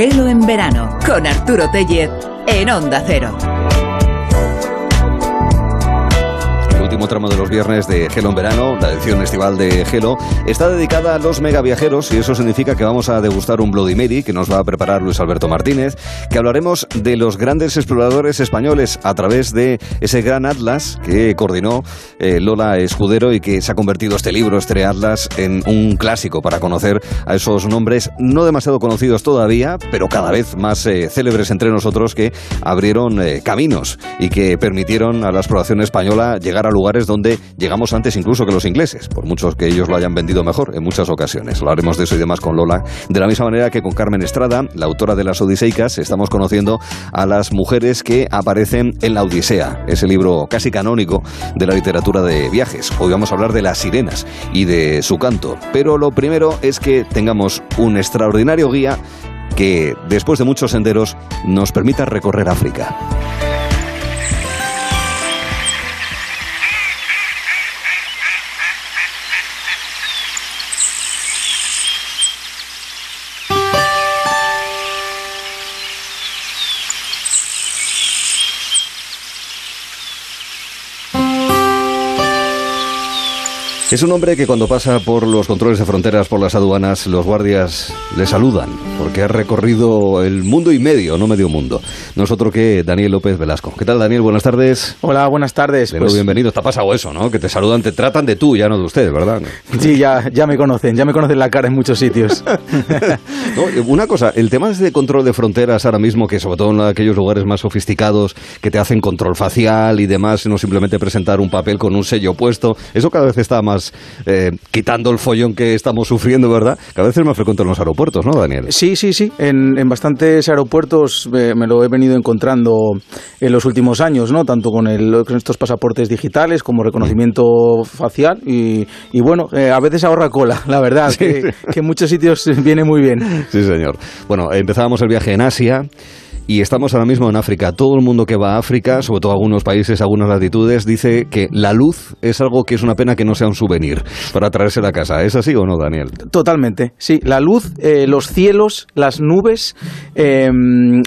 Gelo en verano con Arturo Tellez en Onda Cero. Último tramo de los viernes de Gelo en verano, la edición estival de Gelo, está dedicada a los megaviajeros y eso significa que vamos a degustar un Bloody Mary que nos va a preparar Luis Alberto Martínez, que hablaremos de los grandes exploradores españoles a través de ese gran atlas que coordinó eh, Lola Escudero y que se ha convertido este libro, este atlas, en un clásico para conocer a esos nombres no demasiado conocidos todavía, pero cada vez más eh, célebres entre nosotros que abrieron eh, caminos y que permitieron a la exploración española llegar a lugares donde llegamos antes incluso que los ingleses, por muchos que ellos lo hayan vendido mejor en muchas ocasiones. Hablaremos de eso y demás con Lola. De la misma manera que con Carmen Estrada, la autora de las Odiseicas, estamos conociendo a las mujeres que aparecen en la Odisea, ese libro casi canónico de la literatura de viajes. Hoy vamos a hablar de las sirenas y de su canto. Pero lo primero es que tengamos un extraordinario guía que, después de muchos senderos, nos permita recorrer África. Es un hombre que cuando pasa por los controles de fronteras, por las aduanas, los guardias le saludan, porque ha recorrido el mundo y medio, no medio mundo. Nosotros que Daniel López Velasco. ¿Qué tal, Daniel? Buenas tardes. Hola, buenas tardes. Pues... bienvenido. Te ha pasado eso, ¿no? Que te saludan, te tratan de tú, ya no de usted, ¿verdad? Sí, ya, ya me conocen, ya me conocen la cara en muchos sitios. una cosa, el tema de control de fronteras ahora mismo, que sobre todo en aquellos lugares más sofisticados, que te hacen control facial y demás, no simplemente presentar un papel con un sello puesto, eso cada vez está más eh, quitando el follón que estamos sufriendo, ¿verdad? Cada vez es más frecuente en los aeropuertos, ¿no, Daniel? Sí, sí, sí. En, bastantes aeropuertos eh, me lo he venido encontrando en los últimos años, ¿no? Tanto con, estos pasaportes digitales como reconocimiento facial y, bueno, eh, a veces ahorra cola, la verdad, que, que en muchos sitios viene muy bien. Sí, señor. Bueno, empezábamos el viaje en Asia y estamos ahora mismo en África. Todo el mundo que va a África, sobre todo algunos países, algunas latitudes, dice que la luz es algo que es una pena que no sea un souvenir para traerse a casa. ¿Es así o no, Daniel? Totalmente, sí. La luz, eh, los cielos, las nubes, em,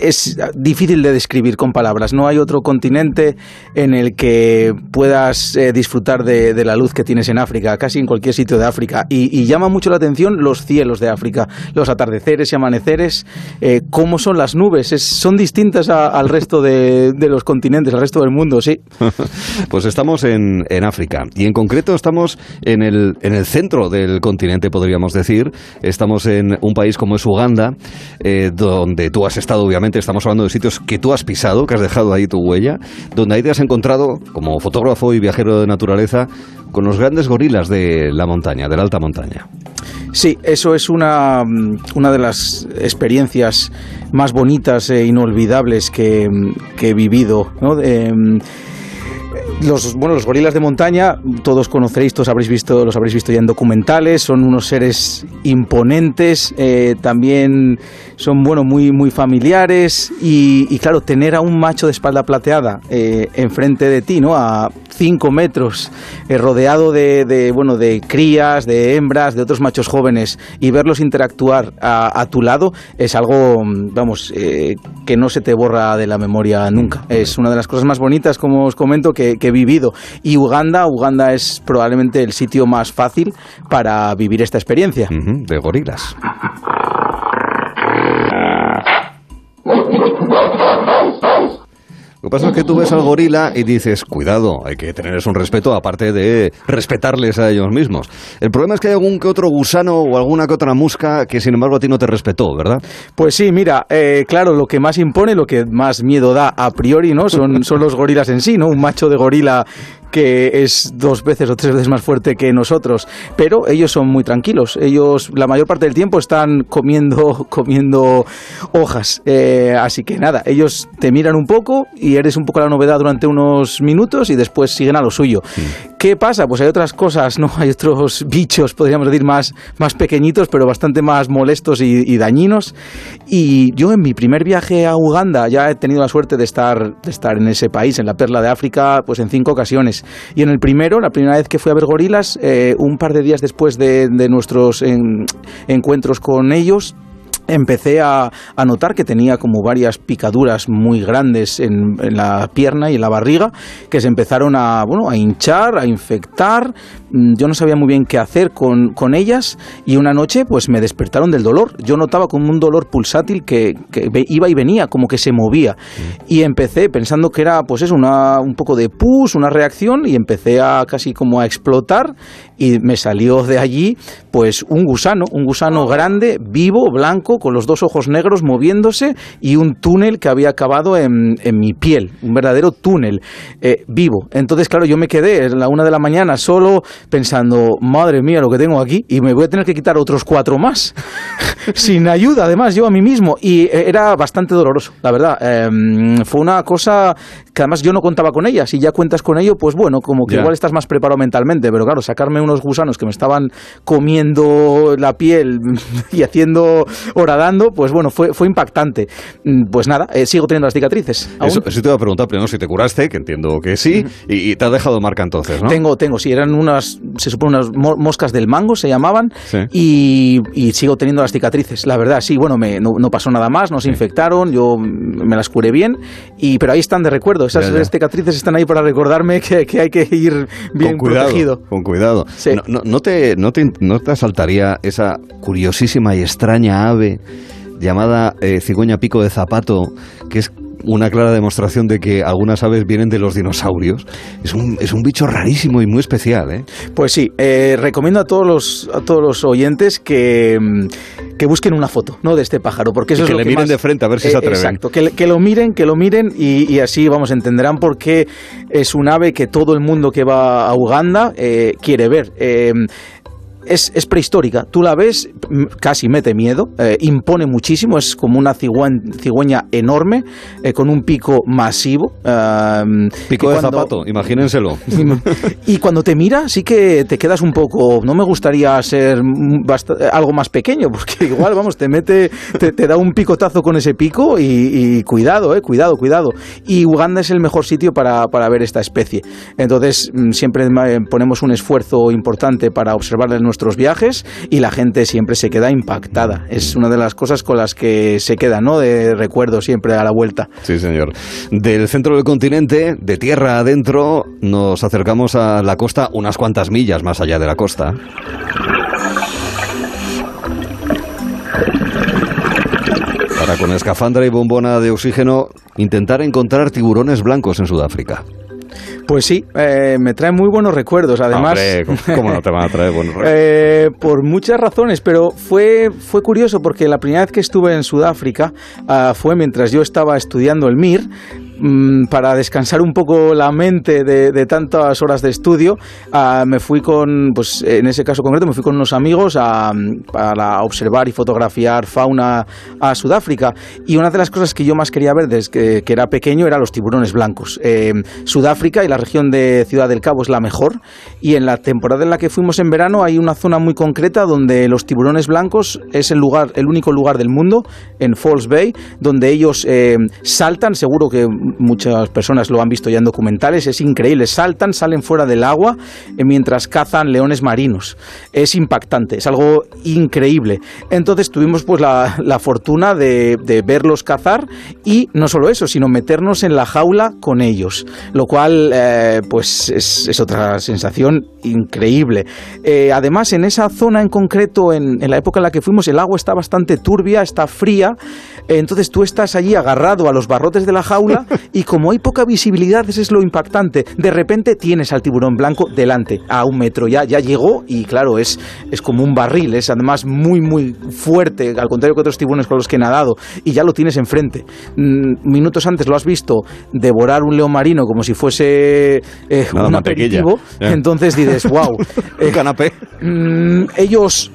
es difícil de describir con palabras. No hay otro continente en el que puedas eh, disfrutar de, la luz que tienes en África, casi en cualquier sitio de África. Y, llama mucho la atención los cielos de África, los atardeceres y amaneceres, eh, cómo son las nubes nubes son distintas al resto de, los continentes, al resto del mundo, sí. pues estamos en, África y en concreto estamos en el, en el centro del continente, podríamos decir. Estamos en un país como es Uganda, eh, donde tú has estado, obviamente, estamos hablando de sitios que tú has pisado, que has dejado ahí tu huella, donde ahí te has encontrado, como fotógrafo y viajero de naturaleza, con los grandes gorilas de la montaña, de la alta montaña. Sí, eso es una, una de las experiencias más bonitas e inolvidables que, he vivido. Em, los, bueno, los gorilas de montaña, todos conoceréis, todos habréis visto, los habréis visto ya en documentales, son unos seres imponentes, eh, también son bueno, muy, muy familiares y, claro, tener a un macho de espalda plateada eh, enfrente de ti, ¿no? A 5 metros, eh, rodeado de, bueno, de crías, de hembras, de otros machos jóvenes y verlos interactuar a, tu lado es algo, vamos, eh, que no se te borra de la memoria nunca. Es una de las cosas más bonitas, como os comento, que, he vivido. Y Uganda, Uganda es probablemente el sitio más fácil para vivir esta experiencia. de gorilas. Lo que pasa es que tú ves al gorila y dices, cuidado, hay que tenerles un respeto aparte de respetarles a ellos mismos. El problema es que hay algún que otro gusano o alguna que otra musca que sin embargo a ti no te respetó, ¿verdad? Pues sí, mira, eh, claro, lo que más impone, lo que más miedo da a priori, ¿no? Son, son los gorilas en sí, ¿no? Un macho de gorila que es dos veces o tres veces más fuerte que nosotros, pero ellos son muy tranquilos. Ellos la mayor parte del tiempo están comiendo, comiendo hojas. Eh, así que nada, ellos te miran un poco y eres un poco la novedad durante unos minutos y después siguen a lo suyo. ¿Qué pasa? Pues hay otras cosas, ¿no? Hay otros bichos, podríamos decir, más, más pequeñitos, pero bastante más molestos y, dañinos. Y yo en mi primer viaje a Uganda ya he tenido la suerte de estar, de estar en ese país, en la perla de África, pues en cinco ocasiones. Y en el primero, la primera vez que fui a ver gorilas, eh, un par de días después de, nuestros encuentros con ellos, empecé a, notar que tenía como varias picaduras muy grandes en, la pierna y en la barriga que se empezaron a, bueno, a hinchar, a infectar. Mm, yo no sabía muy bien qué hacer con, ellas y una noche pues me despertaron del dolor. Yo notaba como un dolor pulsátil que, iba y venía, como que se movía. Mm. Y empecé pensando que era pues eso, una, un poco de pus, una reacción y empecé a casi como a explotar y me salió de allí pues un gusano, un gusano grande, vivo, blanco, con los dos ojos negros moviéndose y un túnel que había acabado en, mi piel, un verdadero túnel eh, vivo. Entonces, claro, yo me quedé a la una de la mañana solo pensando, madre mía, lo que tengo aquí, y me voy a tener que quitar otros cuatro más, sin ayuda, además, yo a mí mismo. Y eh, era bastante doloroso, la verdad. Em, fue una cosa que además yo no contaba con ella. Si ya cuentas con ello, pues bueno, como que igual estás más preparado mentalmente, pero claro, sacarme unos gusanos que me estaban comiendo la piel y haciendo horadando, pues bueno, fue, fue impactante. Mm, pues nada, eh, sigo teniendo las cicatrices. Eso, te iba a preguntar primero si te curaste, que entiendo que sí, y, te ha dejado marca entonces, ¿no? Tengo, tengo, sí, eran unas, se supone unas moscas del mango, se llamaban, y, sigo teniendo las cicatrices, la verdad, sí, bueno, me, no, pasó nada más, no se infectaron, yo me las curé bien, y, pero ahí están de recuerdo, esas cicatrices están ahí para recordarme que, hay que ir bien con cuidado, protegido. Con cuidado. No, te, no, te, ¿No te asaltaría esa curiosísima y extraña ave llamada eh, cigüeña pico de zapato, que es una clara demostración de que algunas aves vienen de los dinosaurios. Es un, es un bicho rarísimo y muy especial, ¿eh? Pues sí, eh, recomiendo a todos los, a todos los oyentes que, mm, que busquen una foto ¿no? de este pájaro, porque eso que es le miren de frente a ver si se eh, atreven. Exacto, que, que, lo miren, que lo miren y, así vamos entenderán por qué es un ave que todo el mundo que va a Uganda eh, quiere ver es, prehistórica. Tú la ves, casi mete miedo, eh, impone muchísimo, es como una cigüeña enorme, eh, con un pico masivo. Em, pico de zapato, imagínenselo. Y cuando te mira, sí que te quedas un poco. No me gustaría ser algo más pequeño, porque igual, vamos, te mete, te, da un picotazo con ese pico y, cuidado, eh, cuidado, cuidado. Y Uganda es el mejor sitio para, para ver esta especie. Entonces, mm, siempre ponemos un esfuerzo importante para observarla en nuestros viajes y la gente siempre se queda impactada. Es una de las cosas con las que se queda, ¿no? De recuerdo siempre a la vuelta. Sí, señor. Del centro del continente, de tierra adentro, nos acercamos a la costa unas cuantas millas más allá de la costa. Para con escafandra y bombona de oxígeno intentar encontrar tiburones blancos en Sudáfrica. Pues sí, eh, me trae muy buenos recuerdos. Además, ¿cómo no te van a traer buenos recuerdos? Eh, por muchas razones, pero fue, fue curioso porque la primera vez que estuve en Sudáfrica ah, fue mientras yo estaba estudiando el MIR. Mm, para descansar un poco la mente de, tantas horas de estudio, ah, me fui con, pues en ese caso concreto, me fui con unos amigos a, para observar y fotografiar fauna a Sudáfrica. Y una de las cosas que yo más quería ver desde que, era pequeño eran los tiburones blancos. Eh, Sudáfrica y la región de Ciudad del Cabo es la mejor. Y en la temporada en la que fuimos en verano hay una zona muy concreta donde los tiburones blancos es el lugar, el único lugar del mundo, en Falls Bay, donde ellos eh, saltan, seguro que muchas personas lo han visto ya en documentales, es increíble, saltan, salen fuera del agua eh, mientras cazan leones marinos. Es impactante, es algo increíble. Entonces tuvimos pues la, fortuna de, verlos cazar y no solo eso, sino meternos en la jaula con ellos, lo cual eh, pues es, otra sensación increíble. Eh, además, en esa zona en concreto, en, en la época en la que fuimos, el agua está bastante turbia, está fría, entonces tú estás allí agarrado a los barrotes de la jaula y como hay poca visibilidad, eso es lo impactante. De repente tienes al tiburón blanco delante, a un metro ya, ya llegó y claro, es, es como un barril, es además muy, muy fuerte, al contrario que otros tiburones con los que he nadado, y ya lo tienes enfrente. Mm, minutos antes lo has visto devorar un león marino como si fuese eh, un aperitivo, entonces dices, wow. Eh, canapé. Mm, ellos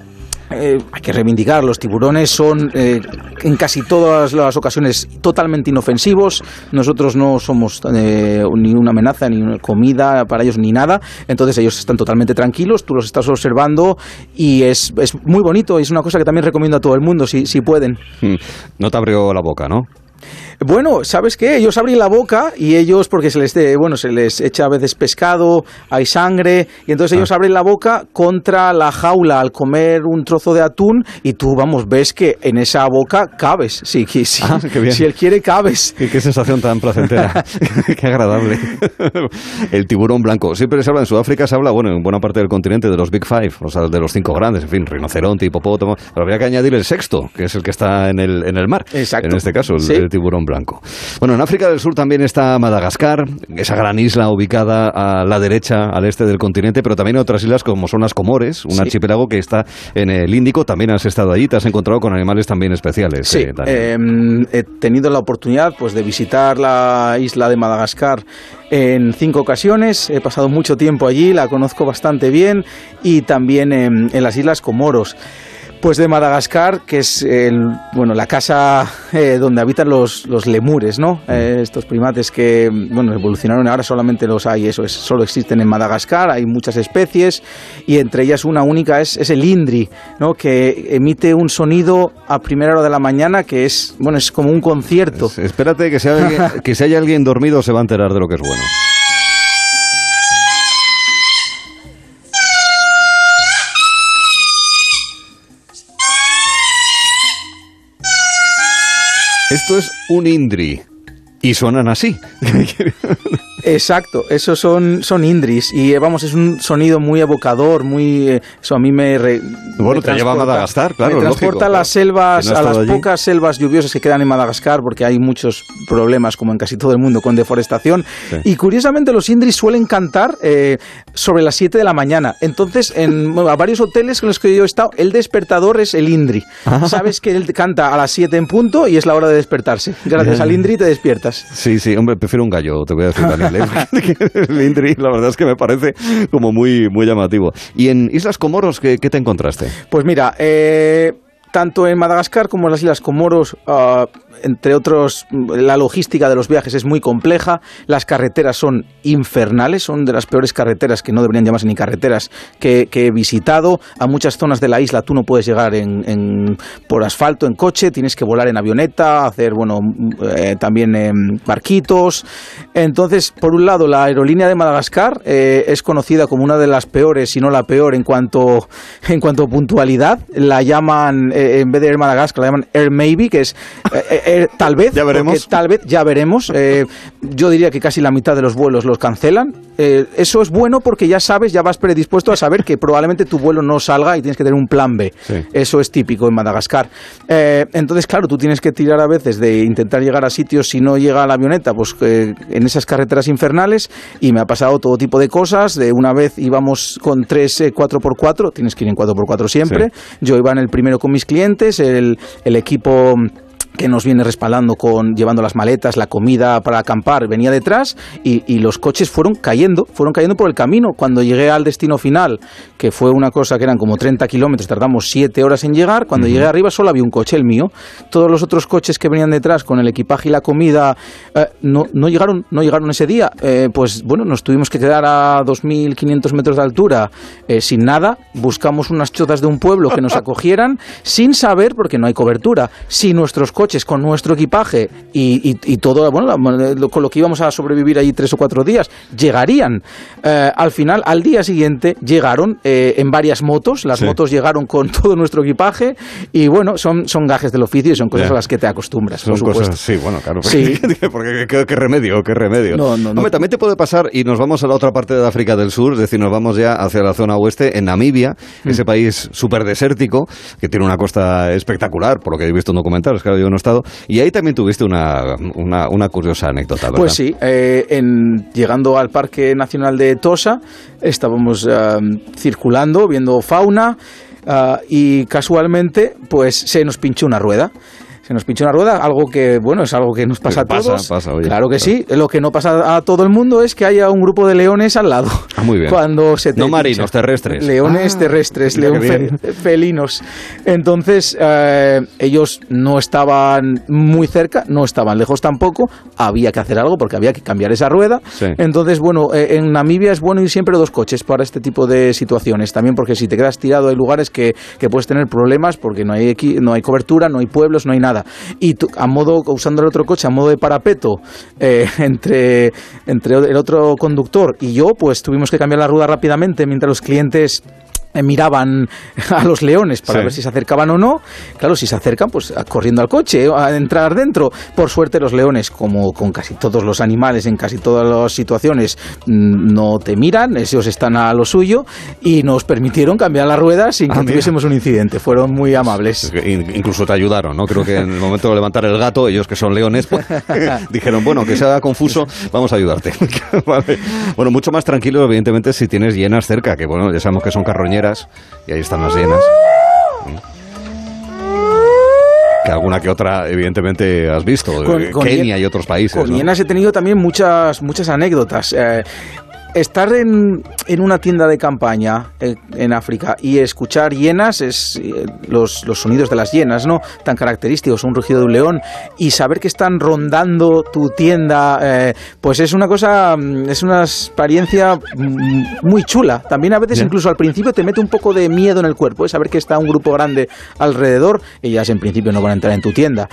eh, hay que reivindicar, los tiburones son eh, en casi todas las ocasiones totalmente inofensivos, nosotros no somos eh, ni una amenaza, ni una comida para ellos, ni nada, entonces ellos están totalmente tranquilos, tú los estás observando y es, es muy bonito, es una cosa que también recomiendo a todo el mundo, si, si pueden. Hmm. No te abrió la boca, ¿no? Bueno, ¿sabes qué? Ellos abren la boca y ellos, porque se les, bueno, se les echa a veces pescado, hay sangre, y entonces ellos Ah. abren la boca contra la jaula al comer un trozo de atún y tú, vamos, ves que en esa boca cabes. Sí, que- sí, Ah, si él quiere, cabes. Qué, qué sensación tan placentera, qué agradable. El tiburón blanco. Siempre se habla en Sudáfrica, se habla, bueno, en buena parte del continente de los Big Five, o sea, de los cinco grandes, en fin, rinoceronte, hipopótamo. Pero habría que añadir el sexto, que es el que está en el, en el mar. Exacto. En este caso, el, Sí. el tiburón blanco. Bueno, en África del Sur también está Madagascar, esa gran isla ubicada a la derecha, al este del continente, pero también otras islas como son las Comores, un Sí. archipiélago que está en el Índico. También has estado allí, te has encontrado con animales también especiales. Sí, eh, em, he tenido la oportunidad pues, de visitar la isla de Madagascar en cinco ocasiones. He pasado mucho tiempo allí, la conozco bastante bien y también en, en las islas Comoros. Pues de Madagascar, que es el, bueno, la casa eh, donde habitan los, los lemures, ¿no? Eh, estos primates que bueno, evolucionaron, ahora solamente los hay, eso es, solo existen en Madagascar, hay muchas especies y entre ellas una única es, es el indri, ¿no? Que emite un sonido a primera hora de la mañana que es, bueno, es como un concierto. Es- Espérate que si, alguien- que si hay alguien dormido se va a enterar de lo que es bueno. Esto es un indri y suenan así. Exacto, esos son, son indris y eh, vamos, es un sonido muy evocador, muy... eh, eso a mí me... re- Bueno, me te lleva a Madagascar, claro, Me lógico, transporta a claro. las selvas, ¿Quién ha a las allí? pocas selvas lluviosas que quedan en Madagascar, porque hay muchos problemas, como en casi todo el mundo, con deforestación. Sí. Y curiosamente los indris suelen cantar eh, sobre las 7 de la mañana. Entonces, en a varios hoteles con los que yo he estado, el despertador es el indri. Ah. Sabes que él canta a las 7 en punto y es la hora de despertarse. Gracias al indri te despiertas. Sí, sí, hombre, prefiero un gallo, te voy a decir, Daniel. ¿eh? La verdad es que me parece como muy, muy llamativo. ¿Y en Islas Comoros qué, qué te encontraste? Pues mira, eh, tanto en Madagascar como en las Islas Comoros, ah, entre otros, la logística de los viajes es muy compleja, las carreteras son infernales, son de las peores carreteras que no deberían llamarse ni carreteras que, que he visitado. A muchas zonas de la isla tú no puedes llegar en, en- por asfalto, en coche, tienes que volar en avioneta, hacer, bueno, eh, también em, barquitos. Entonces, por un lado, la aerolínea de Madagascar eh, es conocida como una de las peores, si no la peor, en cuanto, en cuanto a puntualidad. La llaman, eh, en vez de Air Madagascar, la llaman Air Maybe, que es eh, eh, Air tal vez. Ya veremos. Tal vez, ya veremos. Eh, yo diría que casi la mitad de los vuelos los cancelan. Eso es bueno porque ya sabes, ya vas predispuesto a saber que probablemente tu vuelo no salga y tienes que tener un plan B. Sí. Eso es típico en Madagascar. Entonces, claro, tú tienes que tirar a veces de intentar llegar a sitios si no llega la avioneta, pues en esas carreteras infernales. Y me ha pasado todo tipo de cosas. De una vez íbamos con tres eh, 4x4, tienes que ir en 4x4 siempre. Yo iba en el primero con mis clientes, el, el equipo que nos viene respaldando con llevando las maletas, la comida para acampar, venía detrás y, y los coches fueron cayendo, fueron cayendo por el camino. Cuando llegué al destino final, que fue una cosa que eran como 30 kilómetros, tardamos 7 horas en llegar, cuando llegué arriba solo había un coche, el mío. Todos los otros coches que venían detrás con el equipaje y la comida eh, no, no llegaron, no llegaron ese día. Eh, pues bueno, nos tuvimos que quedar a 2.500 metros de altura eh, sin nada. Buscamos unas chotas de un pueblo que nos acogieran sin saber, porque no hay cobertura, si nuestros coches con nuestro equipaje y, y- y todo, bueno, lo- con lo que íbamos a sobrevivir allí tres o cuatro días, llegarían. Eh, al final, al día siguiente, llegaron eh, en varias motos. Las Sí. motos llegaron con todo nuestro equipaje y bueno, son, son gajes del oficio y son cosas Ya. a las que te acostumbras, Son por supuesto. cosas, sí, bueno, claro. Sí. porque qué, qué remedio, qué remedio. No, no, no. Hombre, también te puede pasar, y nos vamos a la otra parte de África del Sur, es decir, nos vamos ya hacia la zona oeste, en Namibia, Mm. ese país súper desértico, que tiene una costa espectacular, por lo que he visto en documentales, claro, yo estado, y ahí también tuviste una, una, curiosa anécdota. Pues sí, eh, llegando al Parque Nacional de Tosa, estábamos eh, circulando, viendo fauna, ah, y casualmente, pues se nos pinchó una rueda. Se nos pinchó una rueda, algo que, bueno, es algo que nos pasa a todos. pasa, oye, claro que claro. sí. Lo que no pasa a todo el mundo es que haya un grupo de leones al lado. Ah, muy bien. Cuando se te No pincha. marinos, terrestres. Leones Ah, terrestres, león fe- felinos. Entonces, eh, ellos no estaban muy cerca, no estaban lejos tampoco. Había que hacer algo porque había que cambiar esa rueda. Sí. Entonces, bueno, eh, en Namibia es bueno ir siempre dos coches para este tipo de situaciones. También porque si te quedas tirado hay lugares que, que puedes tener problemas porque no hay, equi- no hay cobertura, no hay pueblos, no hay nada. Y a modo, usando el otro coche, a modo de parapeto, eh, entre, entre el otro conductor y yo, pues tuvimos que cambiar la rueda rápidamente mientras los clientes miraban a los leones para ver si se acercaban o no. Claro, si se acercan, pues corriendo al coche, a entrar dentro. Por suerte, los leones, como con casi todos los animales en casi todas las situaciones, mm, no te miran, ellos están a lo suyo y nos permitieron cambiar la rueda sin que ah, tuviésemos un incidente. Fueron muy amables. Incluso te ayudaron, ¿no? Creo que en el momento de levantar el gato, ellos que son leones, pues, dijeron, bueno, que sea confuso, vamos a ayudarte. Bueno, mucho más tranquilo, evidentemente, si tienes llenas cerca, que bueno, ya sabemos que son y ahí están las llenas. Que alguna que otra, evidentemente, has visto. Kenia y otros países. Con llenas he tenido también muchas, muchas anécdotas. Eh, estar en, en, una tienda de campaña eh, en, África y escuchar hienas, es, eh, los, los, sonidos de las hienas, ¿no? Tan característicos, un rugido de un león, y saber que están rondando tu tienda, eh, pues es una cosa, mm, es una experiencia mm, muy chula. También a veces, incluso al principio, te mete un poco de miedo en el cuerpo, saber que está un grupo grande alrededor, ellas en principio no van a entrar en tu tienda.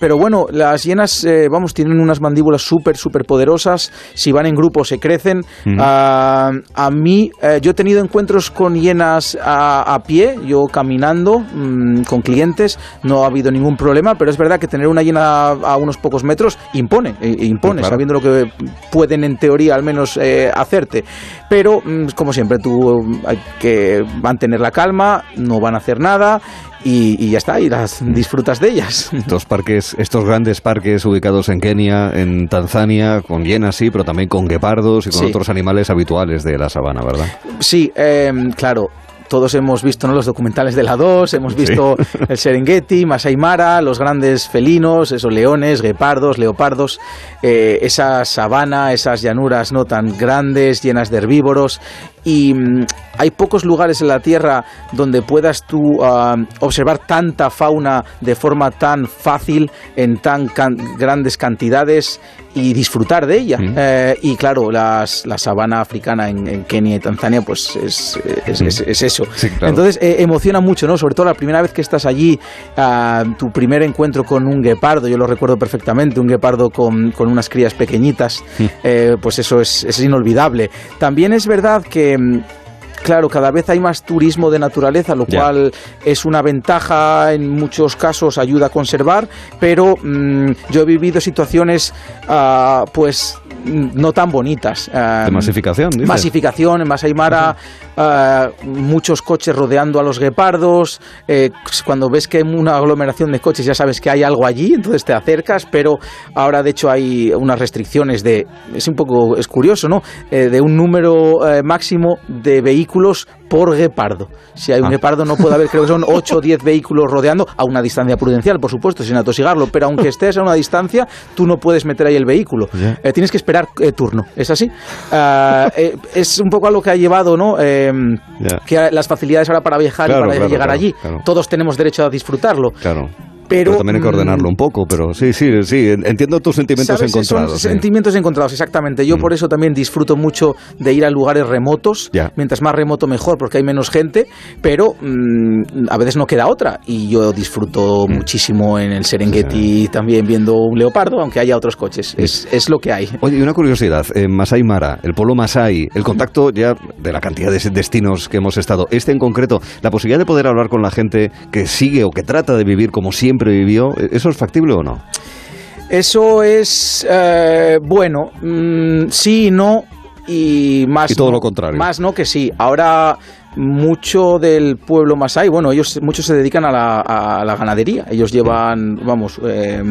pero bueno, las hienas, vamos, tienen unas mandíbulas súper, súper poderosas, si van en grupo se crecen, Ah, a mí, eh, yo he tenido encuentros con hienas a, pie, yo caminando mm, con clientes, no ha habido ningún problema, pero es verdad que tener una hiena a unos pocos metros impone, eh, impone, sabiendo lo que pueden en teoría al menos eh, hacerte. Pero, mm, como siempre, tú hay que mantener la calma, no van a hacer nada y, ya está, y las disfrutas de ellas. Estos parques, estos grandes parques ubicados en Kenia, en Tanzania, con hienas sí, pero también con guepardos y con otros animales habituales de la sabana, ¿verdad? Sí, em, claro todos hemos visto ¿no? los documentales de la 2, hemos visto el Serengeti, Masai Mara, los grandes felinos, esos leones, guepardos, leopardos, eh, esa sabana, esas llanuras no tan grandes, llenas de herbívoros y mm, hay pocos lugares en la Tierra donde puedas tú ah, observar tanta fauna de forma tan fácil, en tan grandes cantidades y disfrutar de ella. Eh, y claro, las, la sabana africana en, Kenia y Tanzania, pues es, es, eso. Entonces eh, emociona mucho, ¿no? Sobre todo la primera vez que estás allí, ah, tu primer encuentro con un guepardo, yo lo recuerdo perfectamente, un guepardo con, con unas crías pequeñitas, eh, pues eso es, es inolvidable. También es verdad que Em, claro, cada vez hay más turismo de naturaleza, lo cual es una ventaja, en muchos casos ayuda a conservar, pero mm, yo he vivido situaciones, uh, pues no tan bonitas. de masificación, Masificación, en Masaimara, uh, muchos coches rodeando a los guepardos. Eh, cuando ves que hay una aglomeración de coches ya sabes que hay algo allí, entonces te acercas, pero ahora de hecho hay unas restricciones de, es un poco, es curioso, ¿no? Eh, de un número eh, máximo de vehículos por guepardo. Si hay un ah. guepardo no puede haber, creo que son 8 o 10 vehículos rodeando, a una distancia prudencial, por supuesto, sin atosigarlo, pero aunque estés a una distancia, tú no puedes meter ahí el vehículo. tienes que esperar turno, ¿es así? Ah, es un poco algo que ha llevado, ¿no? que las facilidades ahora para viajar y para llegar allí. Todos tenemos derecho a disfrutarlo. Claro. Pero, también hay que ordenarlo un poco, pero sí, sí, sí, entiendo tus sentimientos encontrados. Sentimientos encontrados, exactamente. Yo mm. por eso también disfruto mucho de ir a lugares remotos, mientras más remoto mejor, porque hay menos gente, pero mm, a veces no queda otra. Y yo disfruto mm. muchísimo en el Serengeti también viendo un leopardo, aunque haya otros coches. Es, es, lo que hay. Oye, y una curiosidad, en Masai Mara, el pueblo Masai, el contacto ya de la cantidad de destinos que hemos estado, este en concreto, la posibilidad de poder hablar con la gente que sigue o que trata de vivir como siempre vivió, ¿eso es factible o no? Eso es eh, bueno, mm, sí, no y más. Y todo lo contrario. Más no que sí. Ahora mucho del pueblo masai, bueno, ellos muchos se dedican a la, a la ganadería, ellos llevan, vamos, eh,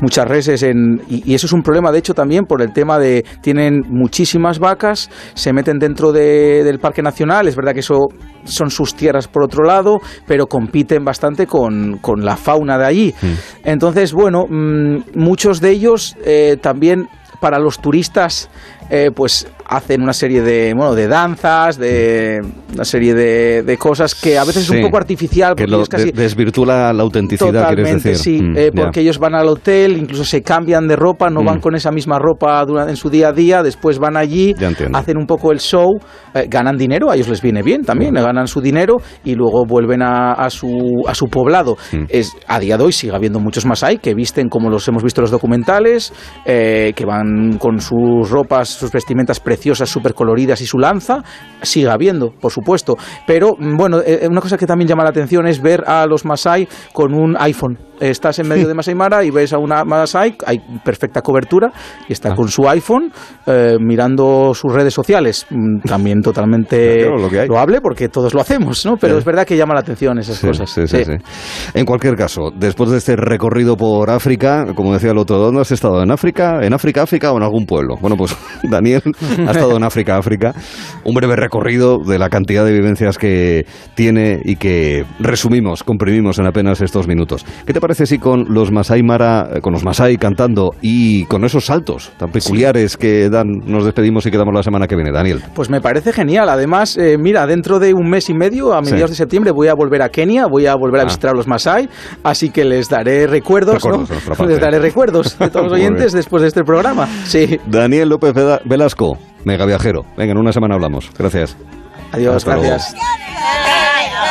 muchas reses en, y, eso es un problema, de hecho, también por el tema de, tienen muchísimas vacas, se meten dentro del Parque Nacional, es verdad que eso son sus tierras por otro lado, pero compiten bastante con, con la fauna de allí. Mm. Entonces, bueno, mm, muchos de ellos eh, también para los turistas, eh, pues hacen una serie de, bueno, de danzas, de una serie de, de cosas que a veces es un poco artificial. Que lo casi, desvirtúa la autenticidad, Totalmente, decir. sí, mm, eh, porque ellos van al hotel, incluso se cambian de ropa, no van mm. con esa misma ropa en su día a día, después van allí, hacen un poco el show, eh, ganan dinero, a ellos les viene bien también, ganan su dinero y luego vuelven a, a su, a su poblado. Mm. Es, a día de hoy sigue habiendo muchos más ahí que visten como los hemos visto en los documentales, eh, que van con sus ropas, sus vestimentas preciosas, súper coloridas y su lanza, sigue habiendo, por supuesto. Pero mm, bueno, eh, una cosa que también llama la atención es ver a los Masai con un iPhone. Estás en medio de Masai Mara y ves a una Masai, hay perfecta cobertura, y está ah. con su iPhone eh, mirando sus redes sociales. Mm, también totalmente lo hable porque todos lo hacemos, ¿no? Pero es verdad que llama la atención esas cosas. en cualquier caso, después de este recorrido por África, como decía el otro, ¿dónde has estado? ¿En África? ¿En África, África o en algún pueblo? Bueno, pues Daniel ha estado en África, África. Un breve recorrido de la cantidad de vivencias que tiene y que resumimos, comprimimos en apenas estos minutos. ¿Qué te parece si con los Masai Mara, eh, con los Masai cantando y con esos saltos tan peculiares que dan, nos despedimos y quedamos la semana que viene, Daniel? Pues me parece genial. Además, eh, mira, dentro de un mes y medio, a mediados de septiembre, voy a volver a Kenia, voy a volver a ah. visitar a los Masai, así que les daré recuerdos, les daré recuerdos de todos los oyentes después de este programa. Sí. Daniel López Velasco, mega viajero. Venga, en una semana hablamos. Gracias. Adiós, gracias.